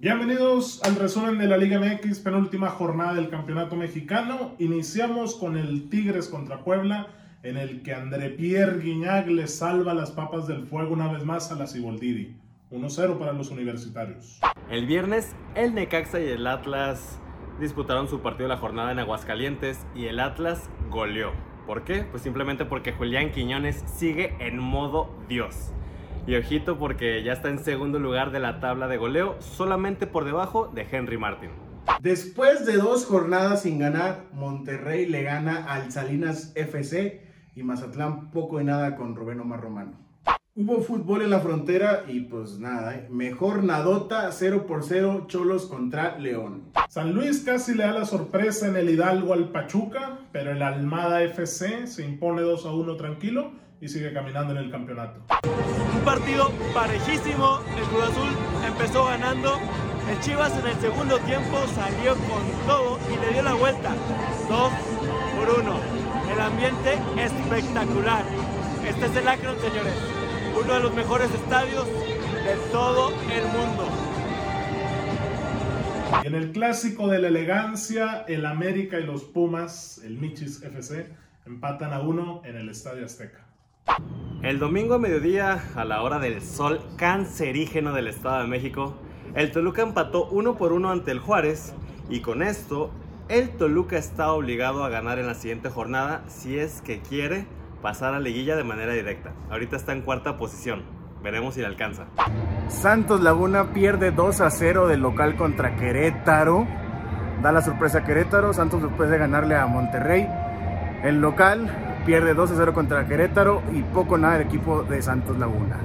Bienvenidos al resumen de la Liga MX, penúltima jornada del Campeonato Mexicano. Iniciamos con el Tigres contra Puebla, en el que André Pierre Guignac le salva las papas del fuego una vez más a la Ciboldidi. 1-0 para los universitarios. El viernes, el Necaxa y el Atlas disputaron su partido de la jornada en Aguascalientes y el Atlas goleó. ¿Por qué? Pues simplemente porque Julián Quiñones sigue en modo Dios. Y ojito porque ya está en segundo lugar de la tabla de goleo, solamente por debajo de Henry Martin. Después de dos jornadas sin ganar, Monterrey le gana al Salinas FC y Mazatlán poco y nada con Rubén Omar Romano. Hubo fútbol en la frontera y pues nada, ¿eh? mejor nadota 0 por 0 Cholos contra León. San Luis casi le da la sorpresa en el Hidalgo al Pachuca, pero el Almada FC se impone 2 a 1 tranquilo y sigue caminando en el campeonato. Un partido parejísimo, el Cruz Azul empezó ganando, el Chivas en el segundo tiempo salió con todo y le dio la vuelta, 2 por 1. El ambiente espectacular. Este es el Akron, señores, uno de los mejores estadios de todo el mundo. En el clásico de la elegancia, el América y los Pumas, el Michis FC, empatan a uno en el Estadio Azteca. El domingo a mediodía, a la hora del sol cancerígeno del Estado de México, el Toluca empató uno por uno ante el Juárez y con esto el Toluca está obligado a ganar en la siguiente jornada si es que quiere pasar a liguilla de manera directa. Ahorita está en cuarta posición. Veremos si le alcanza. Santos Laguna pierde 2 a 0 del local contra Querétaro. Da la sorpresa a Querétaro. Santos después de ganarle a Monterrey. El local pierde 2 a 0 contra Querétaro y poco nada el equipo de Santos Laguna.